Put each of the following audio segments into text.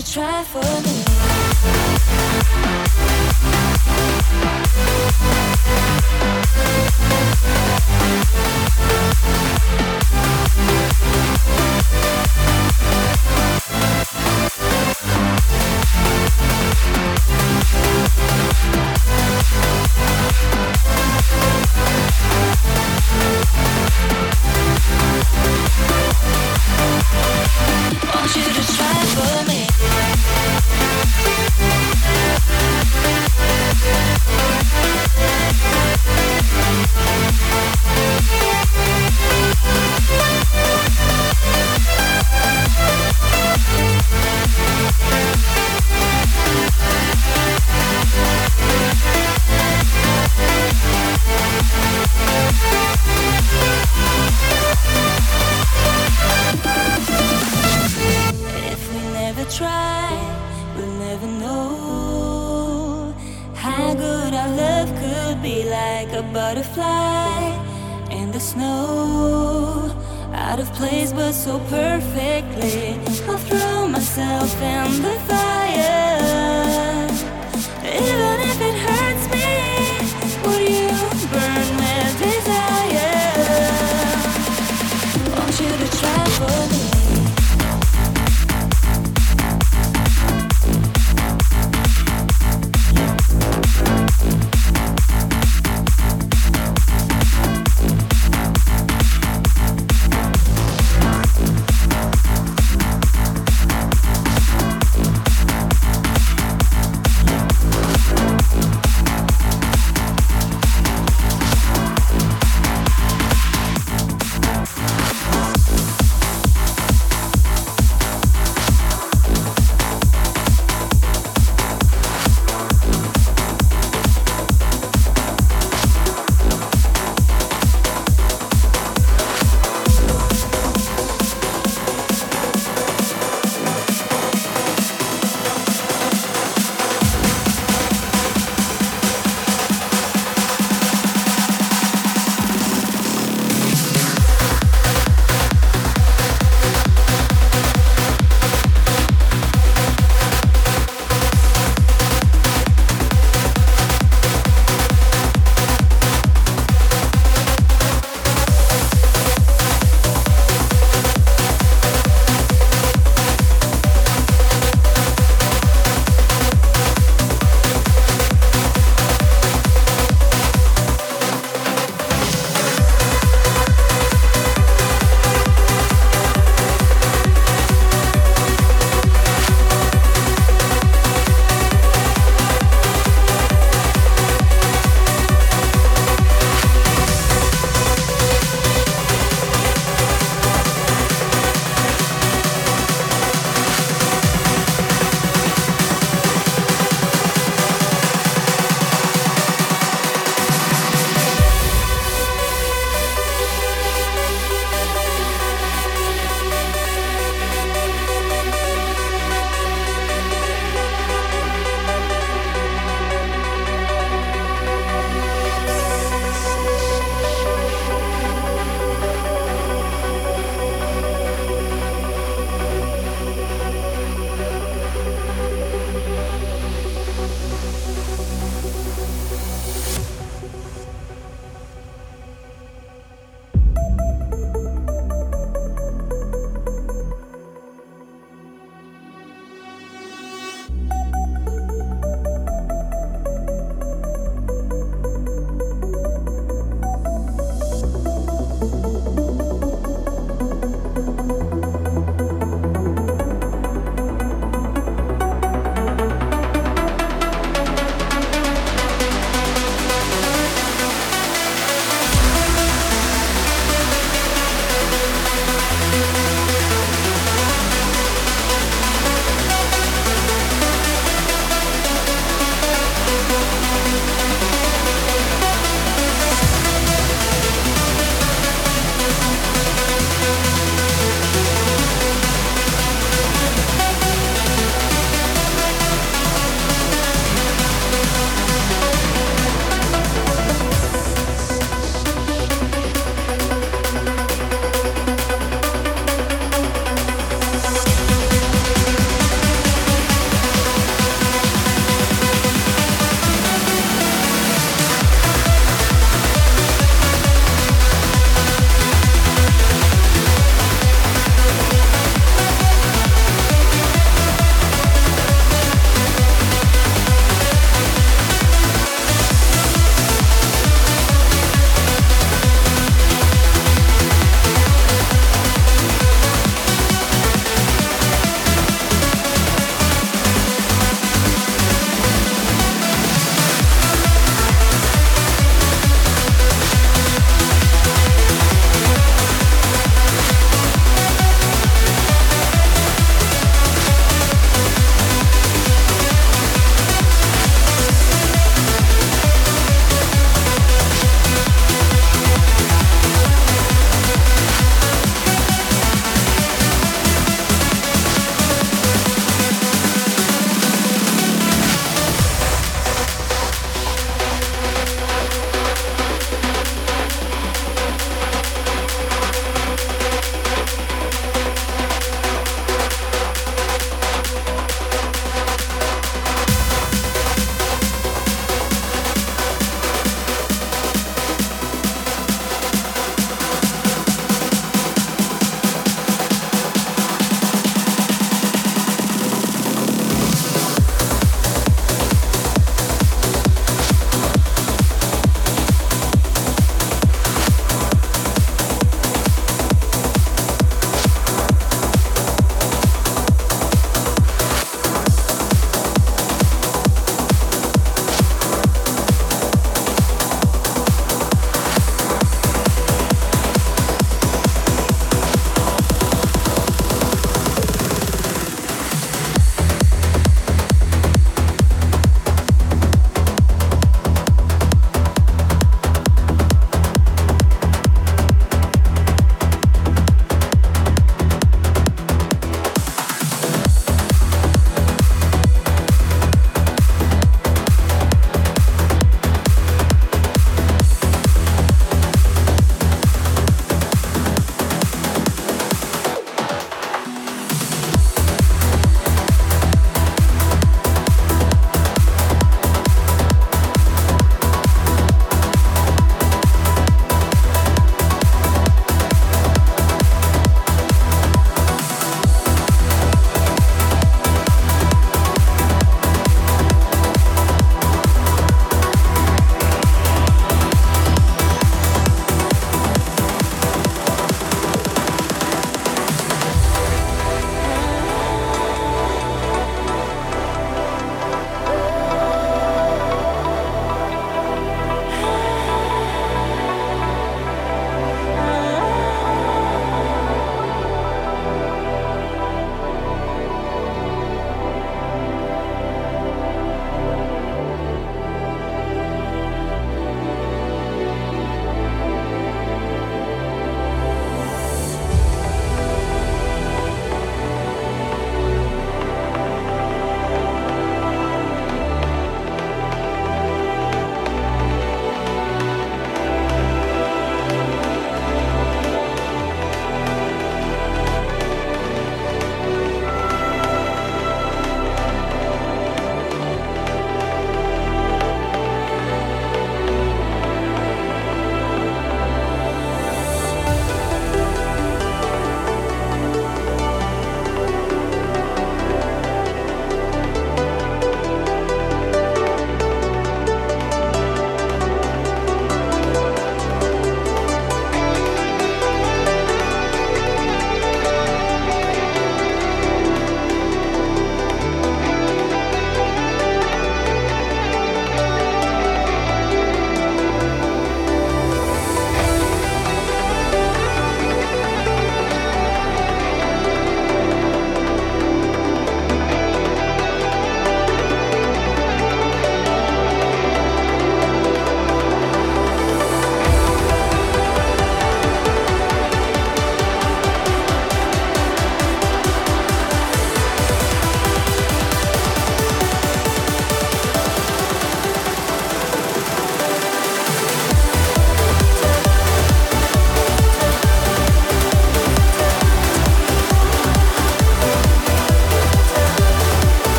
to try for me.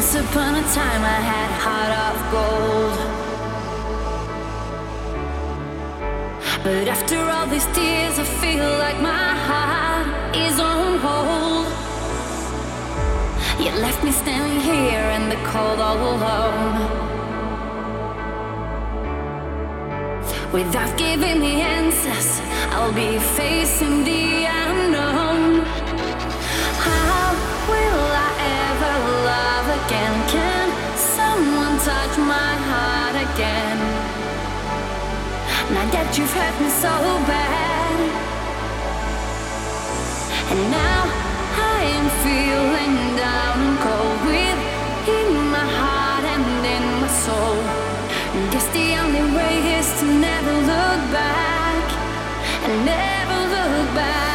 Once upon a time I had heart of gold. But after all these tears, I feel like my heart is on hold. You left me standing here in the cold all alone. Without giving me answers, I'll be facing the unknown. again. Can someone touch my heart again? Not that you've hurt me so bad. And now I am feeling down and cold within my heart and in my soul. And guess the only way is to never look back and never look back.